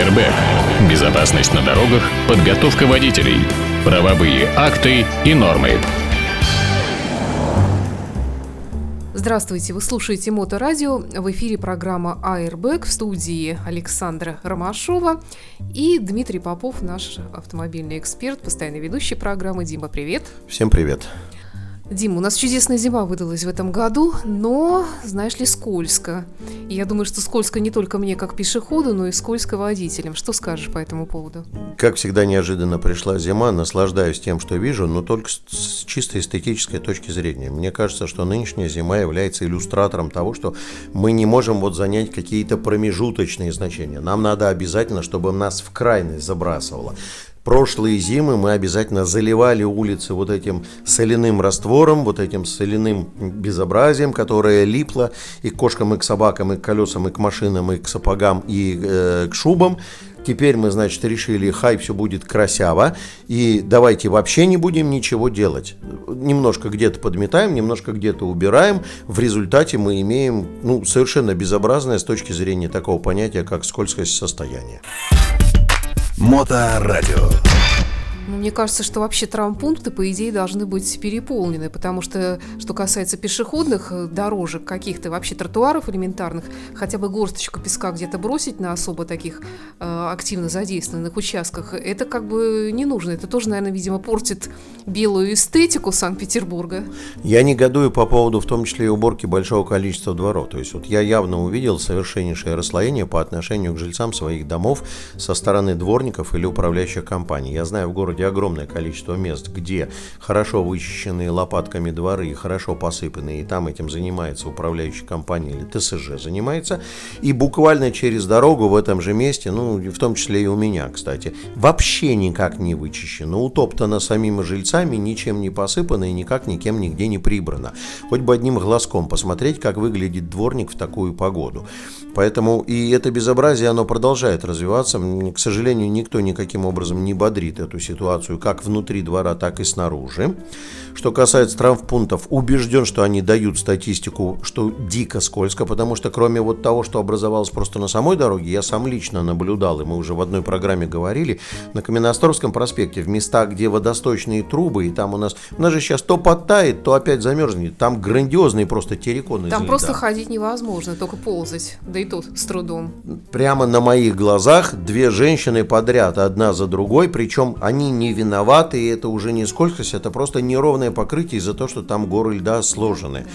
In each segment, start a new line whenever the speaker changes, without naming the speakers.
Airbag. Безопасность на дорогах, подготовка водителей, правовые акты и нормы.
Здравствуйте, вы слушаете Моторадио. В эфире программа Airbag в студии Александра Ромашова и Дмитрий Попов, наш автомобильный эксперт, постоянный ведущий программы. Дима, привет.
Всем привет.
Дим, у нас чудесная зима выдалась в этом году, но, знаешь ли, скользко. И я думаю, что скользко не только мне как пешеходу, но и скользко водителям. Что скажешь по этому поводу?
Как всегда неожиданно пришла зима, наслаждаюсь тем, что вижу, но только с чисто эстетической точки зрения. Мне кажется, что нынешняя зима является иллюстратором того, что мы не можем вот занять какие-то промежуточные значения. Нам надо обязательно, чтобы нас в крайность забрасывало прошлые зимы мы обязательно заливали улицы вот этим соляным раствором, вот этим соляным безобразием, которое липло и к кошкам, и к собакам, и к колесам, и к машинам, и к сапогам, и э, к шубам. Теперь мы, значит, решили, хай, все будет красиво, и давайте вообще не будем ничего делать. Немножко где-то подметаем, немножко где-то убираем. В результате мы имеем ну, совершенно безобразное с точки зрения такого понятия, как скользкость состояния.
Моторадио. Ну, мне кажется, что вообще травмпункты, по идее, должны быть переполнены, потому что, что касается пешеходных э, дорожек каких-то, вообще тротуаров элементарных, хотя бы горсточку песка где-то бросить на особо таких э, активно задействованных участках, это как бы не нужно. Это тоже, наверное, видимо, портит белую эстетику Санкт-Петербурга.
Я негодую по поводу, в том числе и уборки большого количества дворов. То есть вот я явно увидел совершеннейшее расслоение по отношению к жильцам своих домов со стороны дворников или управляющих компаний. Я знаю в городе городе огромное количество мест, где хорошо вычищенные лопатками дворы, хорошо посыпанные, и там этим занимается управляющая компания или ТСЖ занимается, и буквально через дорогу в этом же месте, ну, в том числе и у меня, кстати, вообще никак не вычищено, утоптано самими жильцами, ничем не посыпано и никак никем нигде не прибрано. Хоть бы одним глазком посмотреть, как выглядит дворник в такую погоду. Поэтому и это безобразие, оно продолжает развиваться. К сожалению, никто никаким образом не бодрит эту ситуацию как внутри двора, так и снаружи. Что касается травмпунктов, убежден, что они дают статистику, что дико скользко, потому что кроме вот того, что образовалось просто на самой дороге, я сам лично наблюдал, и мы уже в одной программе говорили, на Каменноосторском проспекте, в местах, где водосточные трубы, и там у нас, у нас же сейчас то подтает, то опять замерзнет, там грандиозные просто терриконы.
Там просто ходить невозможно, только ползать, да и тут с трудом.
Прямо на моих глазах две женщины подряд, одна за другой, причем они не виноваты, и это уже не скользкость, это просто неровно ровное покрытие из-за того, что там горы льда сложены.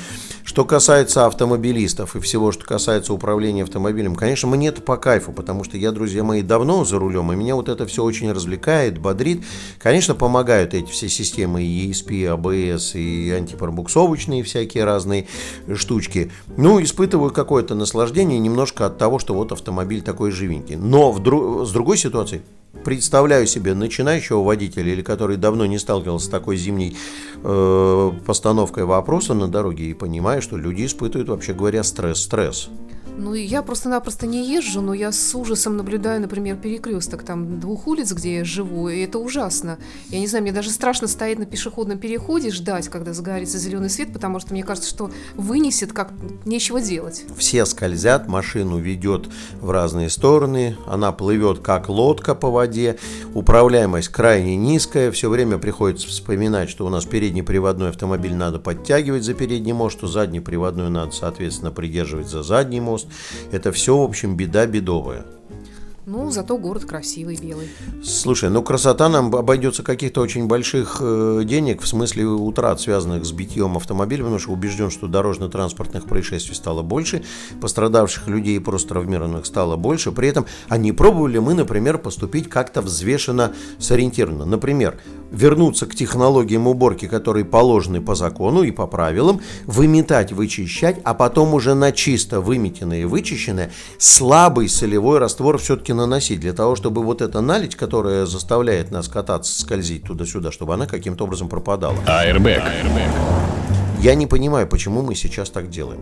Что касается автомобилистов и всего, что касается управления автомобилем, конечно, мне это по кайфу, потому что я, друзья мои, давно за рулем, и меня вот это все очень развлекает, бодрит. Конечно, помогают эти все системы ESP, ABS и антипробуксовочные всякие разные штучки. Ну, испытываю какое-то наслаждение немножко от того, что вот автомобиль такой живенький. Но в дру- с другой ситуацией, представляю себе начинающего водителя или который давно не сталкивался с такой зимней э, постановкой вопроса на дороге и понимаю, что люди испытывают, вообще говоря, стресс-стресс.
Ну, я просто-напросто не езжу, но я с ужасом наблюдаю, например, перекресток там двух улиц, где я живу, и это ужасно. Я не знаю, мне даже страшно стоять на пешеходном переходе, ждать, когда загорится зеленый свет, потому что мне кажется, что вынесет, как нечего делать.
Все скользят, машину ведет в разные стороны, она плывет как лодка по воде, управляемость крайне низкая, все время приходится вспоминать, что у нас передний приводной автомобиль надо подтягивать за передний мост, что задний приводной надо, соответственно, придерживать за задний мост, это все, в общем, беда бедовая.
Ну, зато город красивый, белый.
Слушай, ну красота нам обойдется каких-то очень больших э, денег, в смысле утрат, связанных с битьем автомобиля, потому что убежден, что дорожно-транспортных происшествий стало больше, пострадавших людей и просто травмированных стало больше. При этом, а не пробовали мы, например, поступить как-то взвешенно, сориентированно. Например, вернуться к технологиям уборки, которые положены по закону и по правилам, выметать, вычищать, а потом уже на чисто выметенное и вычищенное слабый солевой раствор все-таки наносить, для того, чтобы вот эта наледь, которая заставляет нас кататься, скользить туда-сюда, чтобы она каким-то образом пропадала.
Airbag.
Я не понимаю, почему мы сейчас так делаем.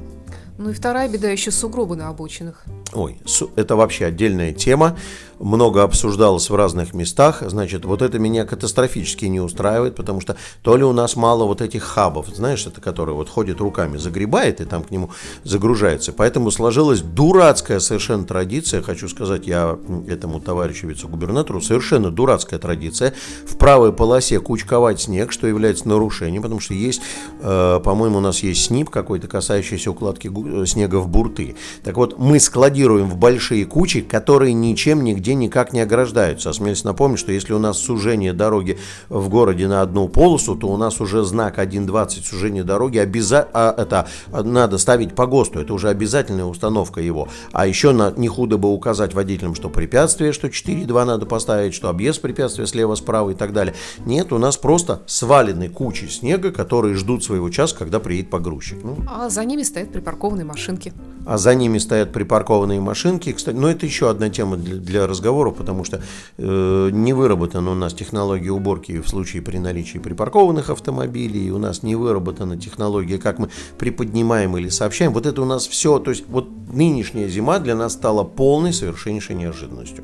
Ну и вторая беда еще сугробы на обочинах.
Ой, это вообще отдельная тема много обсуждалось в разных местах, значит, вот это меня катастрофически не устраивает, потому что то ли у нас мало вот этих хабов, знаешь, это который вот ходит руками, загребает и там к нему загружается. Поэтому сложилась дурацкая совершенно традиция, хочу сказать я этому товарищу вице-губернатору, совершенно дурацкая традиция в правой полосе кучковать снег, что является нарушением, потому что есть, э, по-моему, у нас есть СНИП какой-то, касающийся укладки снега в бурты. Так вот, мы складируем в большие кучи, которые ничем нигде никак не ограждаются. Осмелюсь напомнить, что если у нас сужение дороги в городе на одну полосу, то у нас уже знак 1.20 сужение дороги обяза... а, это надо ставить по ГОСТу. Это уже обязательная установка его. А еще на... не худо бы указать водителям, что препятствие, что 4.2 надо поставить, что объезд препятствия слева, справа и так далее. Нет, у нас просто свалены кучи снега, которые ждут своего часа, когда приедет погрузчик.
Ну. А за ними стоят припаркованные машинки.
А за ними стоят припаркованные машинки. Кстати, ну, это еще одна тема для, для разговора разговору, потому что э, не выработана у нас технология уборки в случае при наличии припаркованных автомобилей, у нас не выработана технология, как мы приподнимаем или сообщаем. Вот это у нас все, то есть вот нынешняя зима для нас стала полной совершеннейшей неожиданностью.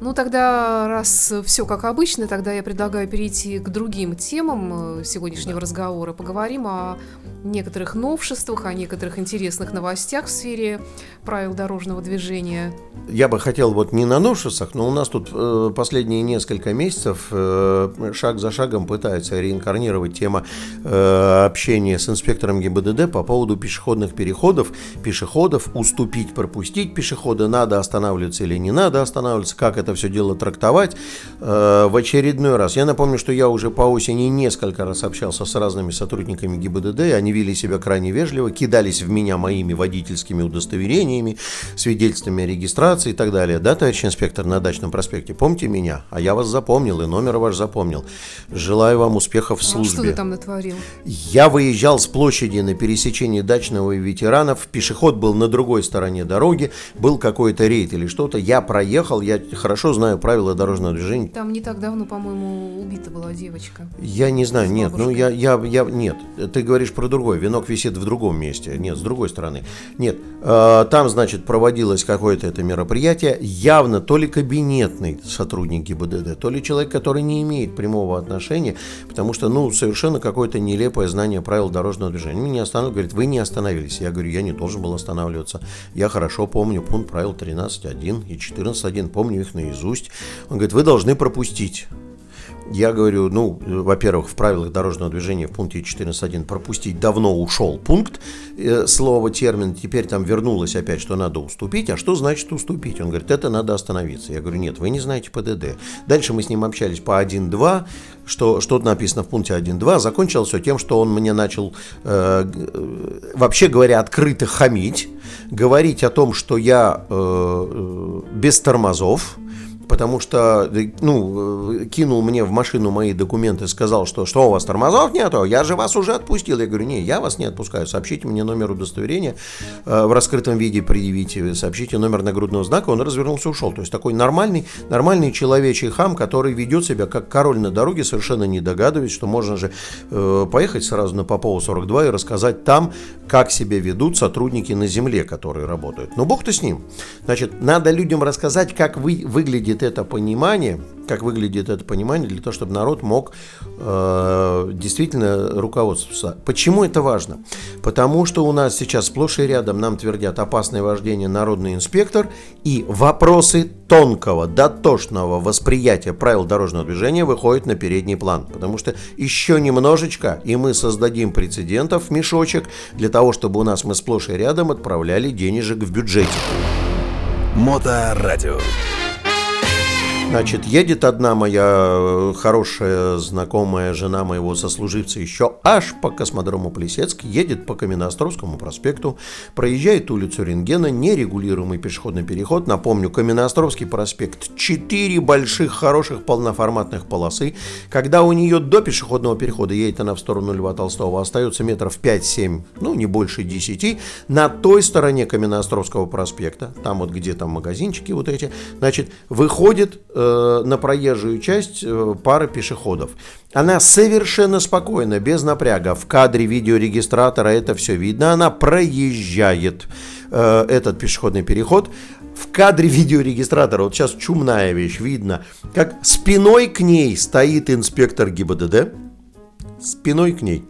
Ну тогда, раз все как обычно, тогда я предлагаю перейти к другим темам э, сегодняшнего да. разговора. Поговорим о некоторых новшествах, о некоторых интересных новостях в сфере правил дорожного движения.
Я бы хотел вот не на новшествах, но у нас тут э, последние несколько месяцев э, шаг за шагом пытаются реинкарнировать тема э, общения с инспектором ГИБДД по поводу пешеходных переходов, пешеходов, уступить, пропустить пешехода, надо останавливаться или не надо останавливаться, как это все дело трактовать. Э, в очередной раз, я напомню, что я уже по осени несколько раз общался с разными сотрудниками ГИБДД, они вели себя крайне вежливо, кидались в меня моими водительскими удостоверениями, свидетельствами о регистрации и так далее. Да, товарищ инспектор на дачном проспекте, помните меня? А я вас запомнил и номер ваш запомнил. Желаю вам успехов в службе. А
что ты там натворил?
Я выезжал с площади на пересечении дачного и ветеранов, пешеход был на другой стороне дороги, был какой-то рейд или что-то, я проехал, я хорошо знаю правила дорожного движения.
Там не так давно, по-моему, убита была девочка.
Я не знаю, нет, ну я, я, я, нет, ты говоришь про другой, венок висит в другом месте, нет, с другой стороны. Нет, э, там, значит, проводилось какое-то это мероприятие, явно то ли кабинетный сотрудник ГИБДД, то ли человек, который не имеет прямого отношения, потому что, ну, совершенно какое-то нелепое знание правил дорожного движения. Меня остановил, говорит, вы не остановились. Я говорю, я не должен был останавливаться. Я хорошо помню пункт правил 13.1 и 14.1, помню их наизусть. Он говорит, вы должны пропустить. Я говорю, ну, во-первых, в правилах дорожного движения в пункте 14.1 пропустить давно ушел пункт, э, слово, термин, теперь там вернулось опять, что надо уступить. А что значит уступить? Он говорит, это надо остановиться. Я говорю, нет, вы не знаете ПДД. Дальше мы с ним общались по 1.2, что, что написано в пункте 1.2. Закончилось все тем, что он мне начал, э, вообще говоря, открыто хамить, говорить о том, что я э, э без тормозов, потому что, ну, кинул мне в машину мои документы, сказал, что что у вас тормозов нету, я же вас уже отпустил. Я говорю, не, я вас не отпускаю, сообщите мне номер удостоверения, э, в раскрытом виде предъявите, сообщите номер нагрудного знака, он развернулся и ушел. То есть такой нормальный, нормальный человечий хам, который ведет себя как король на дороге, совершенно не догадываясь, что можно же э, поехать сразу на Попова 42 и рассказать там, как себя ведут сотрудники на земле, которые работают. Но бог ты с ним. Значит, надо людям рассказать, как вы, выглядит выглядит это понимание, как выглядит это понимание для того, чтобы народ мог э, действительно руководствоваться. Почему это важно? Потому что у нас сейчас сплошь и рядом нам твердят опасное вождение народный инспектор и вопросы тонкого, дотошного восприятия правил дорожного движения выходят на передний план. Потому что еще немножечко, и мы создадим прецедентов, мешочек, для того, чтобы у нас мы сплошь и рядом отправляли денежек в бюджете.
Моторадио.
Значит, едет одна моя э, хорошая знакомая жена моего сослуживца еще аж по космодрому Плесецк, едет по Каменноостровскому проспекту, проезжает улицу Рентгена, нерегулируемый пешеходный переход. Напомню, Каменноостровский проспект, четыре больших хороших полноформатных полосы. Когда у нее до пешеходного перехода едет она в сторону Льва Толстого, остается метров 5-7, ну не больше 10, на той стороне Каменноостровского проспекта, там вот где там магазинчики вот эти, значит, выходит э, на проезжую часть э, пара пешеходов. Она совершенно спокойно, без напряга. В кадре видеорегистратора это все видно. Она проезжает э, этот пешеходный переход. В кадре видеорегистратора, вот сейчас чумная вещь, видно, как спиной к ней стоит инспектор ГИБДД. Спиной к ней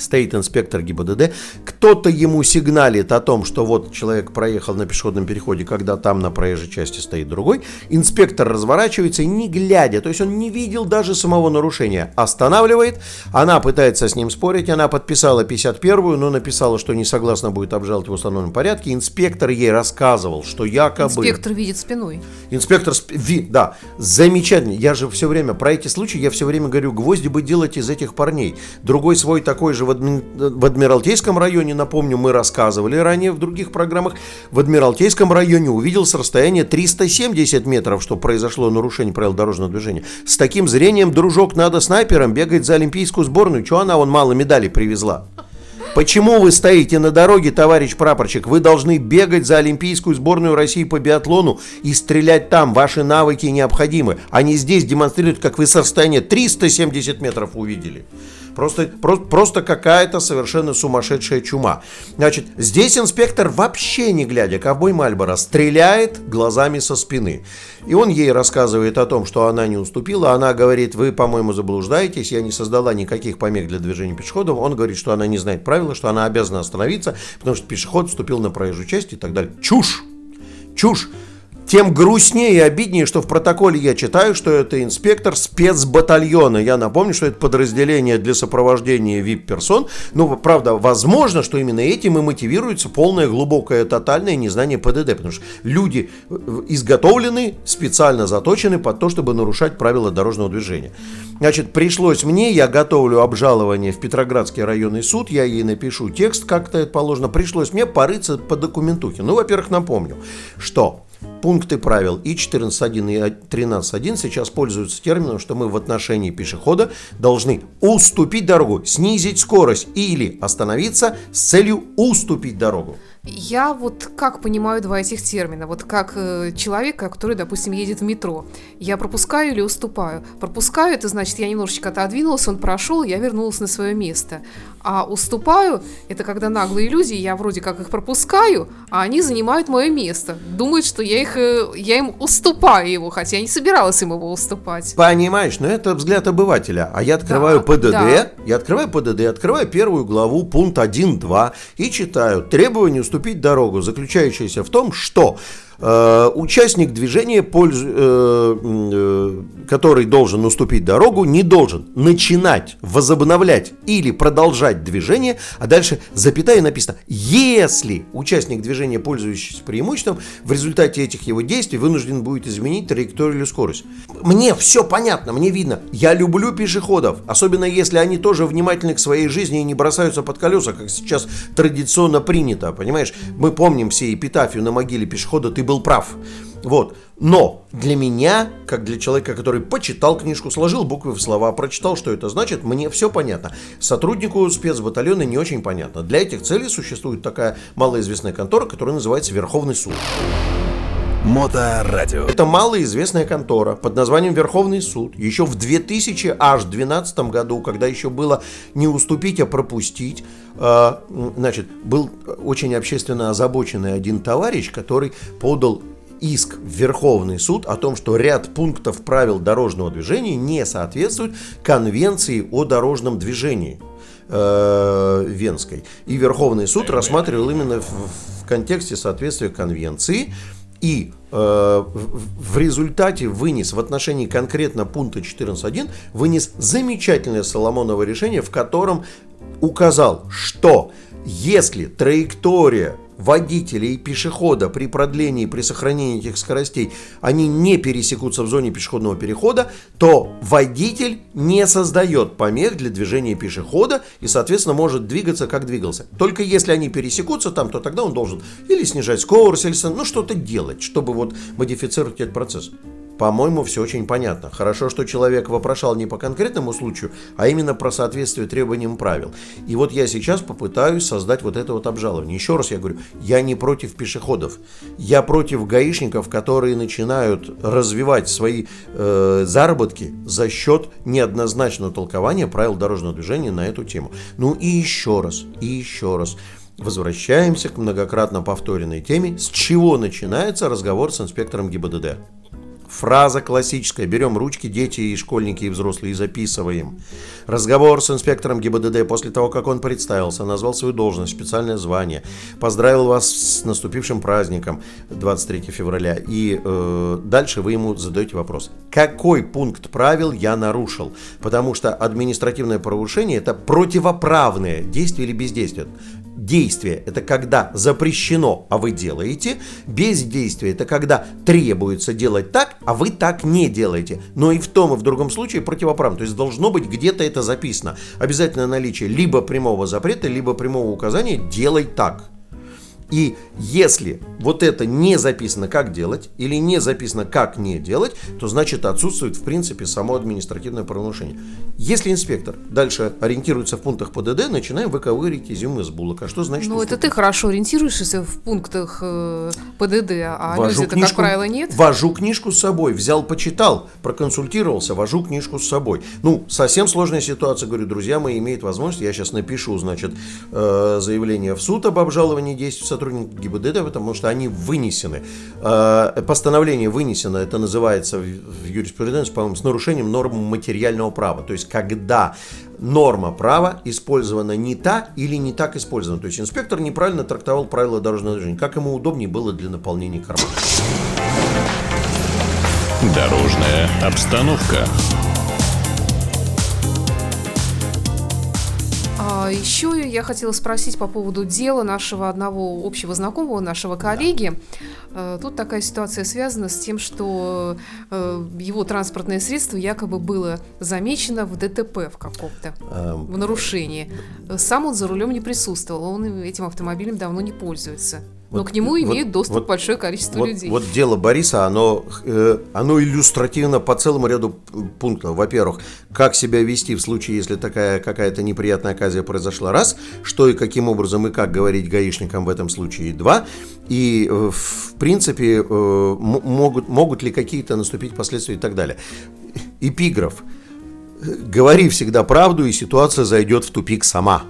стоит инспектор ГИБДД, кто-то ему сигналит о том, что вот человек проехал на пешеходном переходе, когда там на проезжей части стоит другой, инспектор разворачивается и не глядя, то есть он не видел даже самого нарушения, останавливает, она пытается с ним спорить, она подписала 51-ю, но написала, что не согласна будет обжаловать в установленном порядке, инспектор ей рассказывал, что якобы...
Инспектор видит спиной.
Инспектор, сп... ви... да, замечательно, я же все время, про эти случаи я все время говорю, гвозди бы делать из этих парней. Другой свой такой же в, адми... в Адмиралтейском районе, напомню, мы рассказывали ранее в других программах, в Адмиралтейском районе увидел с расстояния 370 метров, что произошло нарушение правил дорожного движения. С таким зрением, дружок, надо снайпером бегать за олимпийскую сборную. Чего она вон мало медалей привезла? Почему вы стоите на дороге, товарищ прапорщик? Вы должны бегать за Олимпийскую сборную России по биатлону и стрелять там. Ваши навыки необходимы. Они здесь демонстрируют, как вы со расстояния 370 метров увидели. Просто, просто, просто какая-то совершенно сумасшедшая чума. Значит, здесь инспектор вообще не глядя, ковбой Мальборо, стреляет глазами со спины. И он ей рассказывает о том, что она не уступила. Она говорит, вы, по-моему, заблуждаетесь, я не создала никаких помех для движения пешеходов. Он говорит, что она не знает правила, что она обязана остановиться, потому что пешеход вступил на проезжую часть и так далее. Чушь! Чушь! Тем грустнее и обиднее, что в протоколе я читаю, что это инспектор спецбатальона. Я напомню, что это подразделение для сопровождения VIP-персон. Но, правда, возможно, что именно этим и мотивируется полное, глубокое, тотальное незнание ПДД. Потому что люди э, изготовлены, специально заточены под то, чтобы нарушать правила дорожного движения. Значит, пришлось мне, я готовлю обжалование в Петроградский районный суд, я ей напишу текст, как-то это положено. Пришлось мне порыться по документухе. Ну, во-первых, напомню, что пункты правил и 14.1 и 13.1 сейчас пользуются термином, что мы в отношении пешехода должны уступить дорогу, снизить скорость или остановиться с целью уступить дорогу.
Я вот как понимаю два этих термина. Вот как э, человек, который, допустим, едет в метро. Я пропускаю или уступаю? Пропускаю, это значит, я немножечко отодвинулся, он прошел, я вернулась на свое место. А уступаю, это когда наглые иллюзии, я вроде как их пропускаю, а они занимают мое место. Думают, что я, их, э, я им уступаю его, хотя я не собиралась им его уступать.
Понимаешь, но это взгляд обывателя. А я открываю да, ПДД, да. я открываю ПДД, открываю первую главу, пункт 1.2 и читаю требования уступить дорогу, заключающееся в том, что участник движения. Э, э, который должен уступить дорогу, не должен начинать, возобновлять или продолжать движение, а дальше запятая написано, если участник движения, пользующийся преимуществом, в результате этих его действий вынужден будет изменить траекторию или скорость. Мне все понятно, мне видно. Я люблю пешеходов, особенно если они тоже внимательны к своей жизни и не бросаются под колеса, как сейчас традиционно принято, понимаешь? Мы помним все эпитафию на могиле пешехода «Ты был прав. Вот. Но для меня, как для человека, который почитал книжку, сложил буквы в слова, прочитал, что это значит, мне все понятно. Сотруднику спецбатальона не очень понятно. Для этих целей существует такая малоизвестная контора, которая называется Верховный суд.
Моторадио.
Это малоизвестная контора под названием Верховный суд. Еще в 2012 году, когда еще было не уступить, а пропустить, значит, был очень общественно озабоченный один товарищ, который подал иск в Верховный суд о том, что ряд пунктов правил дорожного движения не соответствует Конвенции о дорожном движении э, Венской. И Верховный суд рассматривал именно в, в контексте соответствия Конвенции и э, в, в результате вынес в отношении конкретно пункта 14.1 вынес замечательное Соломоново решение, в котором указал, что если траектория водителя и пешехода при продлении, при сохранении этих скоростей, они не пересекутся в зоне пешеходного перехода, то водитель не создает помех для движения пешехода и, соответственно, может двигаться, как двигался. Только если они пересекутся там, то тогда он должен или снижать скорость, или ну, что-то делать, чтобы вот модифицировать этот процесс. По-моему, все очень понятно. Хорошо, что человек вопрошал не по конкретному случаю, а именно про соответствие требованиям правил. И вот я сейчас попытаюсь создать вот это вот обжалование. Еще раз я говорю, я не против пешеходов. Я против гаишников, которые начинают развивать свои э, заработки за счет неоднозначного толкования правил дорожного движения на эту тему. Ну и еще раз, и еще раз. Возвращаемся к многократно повторенной теме, с чего начинается разговор с инспектором ГИБДД. Фраза классическая. Берем ручки, дети и школьники, и взрослые, и записываем. Разговор с инспектором ГИБДД после того, как он представился, назвал свою должность, специальное звание, поздравил вас с наступившим праздником 23 февраля. И э, дальше вы ему задаете вопрос. Какой пункт правил я нарушил? Потому что административное правонарушение – это противоправное действие или бездействие. Действие – это когда запрещено, а вы делаете. Бездействие – это когда требуется делать так, а вы так не делаете. Но и в том, и в другом случае противоправно. То есть должно быть где-то это записано. Обязательно наличие либо прямого запрета, либо прямого указания «делай так». И если вот это не записано, как делать, или не записано, как не делать, то значит отсутствует в принципе само административное правонарушение. Если инспектор дальше ориентируется в пунктах ПДД, начинаем выковыривать изюм из булок. А что значит?
Ну, это ты хорошо ориентируешься в пунктах э, ПДД, а люди это, как правило, нет.
Вожу книжку с собой, взял, почитал, проконсультировался, вожу книжку с собой. Ну, совсем сложная ситуация, говорю, друзья мои имеют возможность, я сейчас напишу, значит, э, заявление в суд об обжаловании действий сотрудников ГИБДД, потому что они вынесены. Э, постановление вынесено, это называется в юриспруденции, по-моему, с нарушением норм материального права. То есть, когда норма права использована не та или не так использована. То есть, инспектор неправильно трактовал правила дорожного движения, как ему удобнее было для наполнения кармана.
Дорожная обстановка.
Еще я хотела спросить по поводу дела нашего одного общего знакомого, нашего коллеги. Да. Тут такая ситуация связана с тем, что э, его транспортное средство якобы было замечено в ДТП в каком-то, эм... в нарушении. Сам он за рулем не присутствовал, он этим автомобилем давно не пользуется. Но вот, к нему имеет вот, доступ вот, большое количество
вот,
людей.
Вот дело Бориса, оно, э, оно иллюстративно по целому ряду пунктов. Во-первых, как себя вести в случае, если такая какая-то неприятная оказия произошла, раз, что и каким образом и как говорить гаишникам в этом случае, два, и э, в принципе э, могут, могут ли какие-то наступить последствия и так далее. Эпиграф. Говори всегда правду, и ситуация зайдет в тупик сама.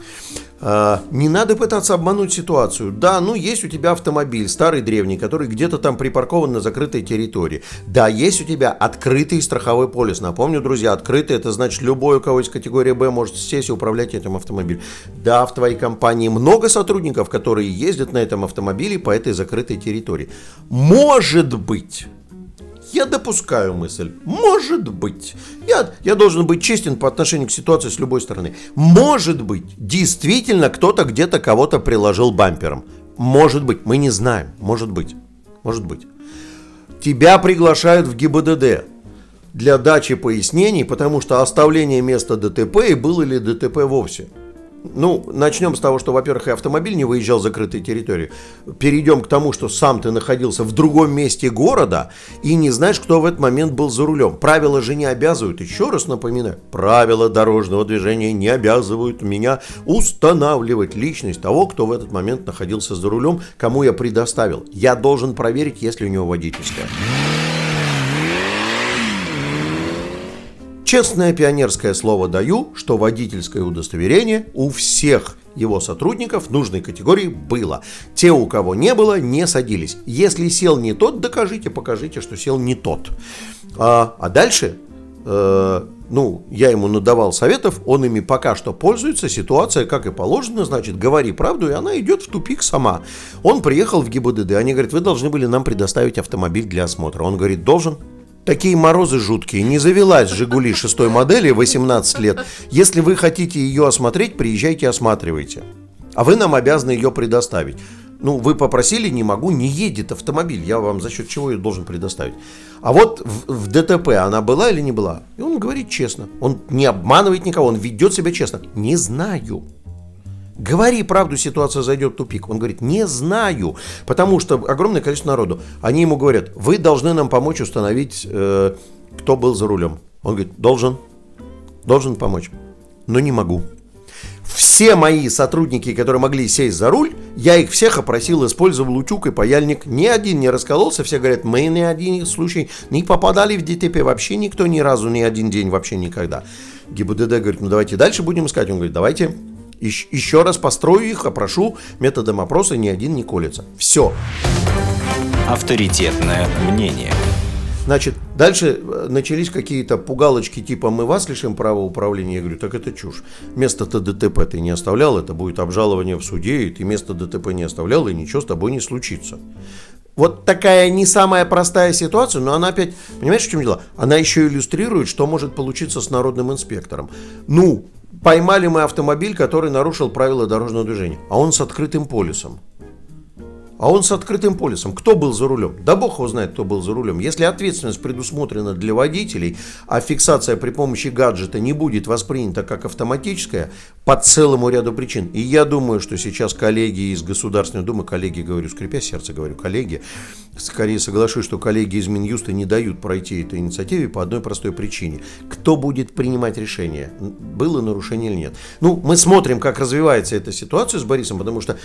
А, не надо пытаться обмануть ситуацию. Да, ну есть у тебя автомобиль, старый древний, который где-то там припаркован на закрытой территории. Да, есть у тебя открытый страховой полис. Напомню, друзья, открытый это значит любой, у кого есть категория Б, может сесть и управлять этим автомобилем. Да, в твоей компании много сотрудников, которые ездят на этом автомобиле по этой закрытой территории. Может быть, я допускаю мысль. Может быть. Я, я должен быть честен по отношению к ситуации с любой стороны. Может быть, действительно кто-то где-то кого-то приложил бампером. Может быть, мы не знаем. Может быть. Может быть. Тебя приглашают в ГИБДД для дачи пояснений, потому что оставление места ДТП и было ли ДТП вовсе. Ну, начнем с того, что, во-первых, и автомобиль не выезжал в закрытой территории. Перейдем к тому, что сам ты находился в другом месте города и не знаешь, кто в этот момент был за рулем. Правила же не обязывают, еще раз напоминаю, правила дорожного движения не обязывают меня устанавливать личность того, кто в этот момент находился за рулем, кому я предоставил. Я должен проверить, есть ли у него водительская. Честное пионерское слово даю, что водительское удостоверение у всех его сотрудников нужной категории было. Те, у кого не было, не садились. Если сел не тот, докажите, покажите, что сел не тот. А, а дальше, э, ну, я ему надавал советов, он ими пока что пользуется, ситуация, как и положено, значит, говори правду, и она идет в тупик сама. Он приехал в ГИБДД, они говорят, вы должны были нам предоставить автомобиль для осмотра. Он говорит, должен. Такие морозы жуткие. Не завелась «Жигули» шестой модели 18 лет. Если вы хотите ее осмотреть, приезжайте осматривайте. А вы нам обязаны ее предоставить. Ну, вы попросили, не могу, не едет автомобиль. Я вам за счет чего ее должен предоставить. А вот в, в ДТП она была или не была? И он говорит честно. Он не обманывает никого, он ведет себя честно. Не знаю. Говори правду, ситуация зайдет в тупик. Он говорит, не знаю, потому что огромное количество народу. Они ему говорят, вы должны нам помочь установить, э, кто был за рулем. Он говорит, должен, должен помочь, но не могу. Все мои сотрудники, которые могли сесть за руль, я их всех опросил, использовал утюг и паяльник. Ни один не раскололся. Все говорят, мы ни один случай не попадали в ДТП. Вообще никто ни разу, ни один день, вообще никогда. ГИБДД говорит, ну давайте дальше будем искать. Он говорит, давайте еще раз построю их, опрошу методом опроса, ни один не колется. Все.
Авторитетное мнение.
Значит, дальше э, начались какие-то пугалочки типа «мы вас лишим права управления». Я говорю, так это чушь. Место-то ДТП ты не оставлял, это будет обжалование в суде, и ты место ДТП не оставлял, и ничего с тобой не случится. Вот такая не самая простая ситуация, но она опять, понимаешь, в чем дело? Она еще иллюстрирует, что может получиться с народным инспектором. Ну, поймали мы автомобиль, который нарушил правила дорожного движения, а он с открытым полисом а он с открытым полисом. Кто был за рулем? Да бог его знает, кто был за рулем. Если ответственность предусмотрена для водителей, а фиксация при помощи гаджета не будет воспринята как автоматическая по целому ряду причин. И я думаю, что сейчас коллеги из Государственной Думы, коллеги, говорю, скрипя сердце, говорю, коллеги, скорее соглашусь, что коллеги из Минюста не дают пройти этой инициативе по одной простой причине. Кто будет принимать решение, было нарушение или нет? Ну, мы смотрим, как развивается эта ситуация с Борисом, потому что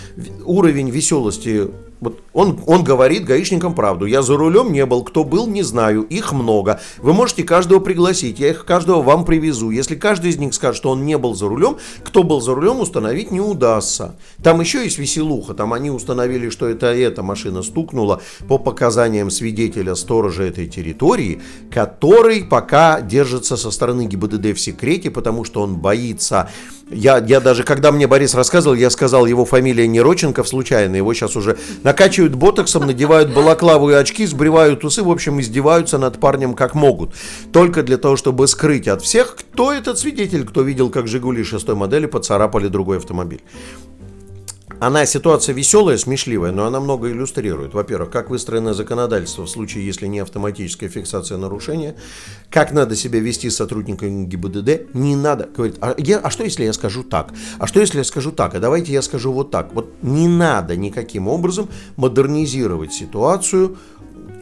уровень веселости вот он, он говорит гаишникам правду. Я за рулем не был, кто был, не знаю. Их много. Вы можете каждого пригласить, я их каждого вам привезу. Если каждый из них скажет, что он не был за рулем, кто был за рулем, установить не удастся. Там еще есть веселуха. Там они установили, что это эта машина стукнула по показаниям свидетеля сторожа этой территории, который пока держится со стороны ГИБДД в секрете, потому что он боится я, я даже, когда мне Борис рассказывал, я сказал, его фамилия не Роченков случайно, его сейчас уже накачивают ботоксом, надевают балаклаву и очки, сбривают усы, в общем, издеваются над парнем как могут. Только для того, чтобы скрыть от всех, кто этот свидетель, кто видел, как «Жигули» шестой модели поцарапали другой автомобиль. Она ситуация веселая, смешливая, но она много иллюстрирует. Во-первых, как выстроено законодательство в случае, если не автоматическая фиксация нарушения, как надо себя вести с сотрудниками ГИБДД, не надо говорить, а, я, а что если я скажу так? А что если я скажу так? А давайте я скажу вот так. Вот не надо никаким образом модернизировать ситуацию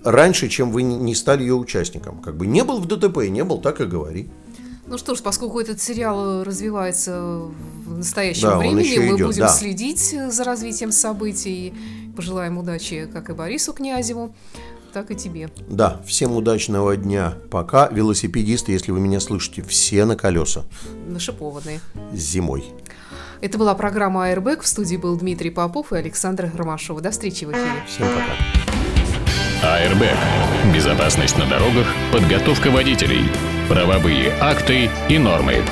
раньше, чем вы не стали ее участником. Как бы не был в ДТП, не был, так и говори.
Ну что ж, поскольку этот сериал развивается в настоящем да, времени, мы идет, будем да. следить за развитием событий. Пожелаем удачи как и Борису Князеву, так и тебе.
Да, всем удачного дня. Пока, велосипедисты, если вы меня слышите, все на колеса.
Нашипованные.
Зимой.
Это была программа Airbag. В студии был Дмитрий Попов и Александр Ромашова. До встречи в эфире.
Всем пока.
Airbag. Безопасность на дорогах, подготовка водителей, правовые акты и нормы.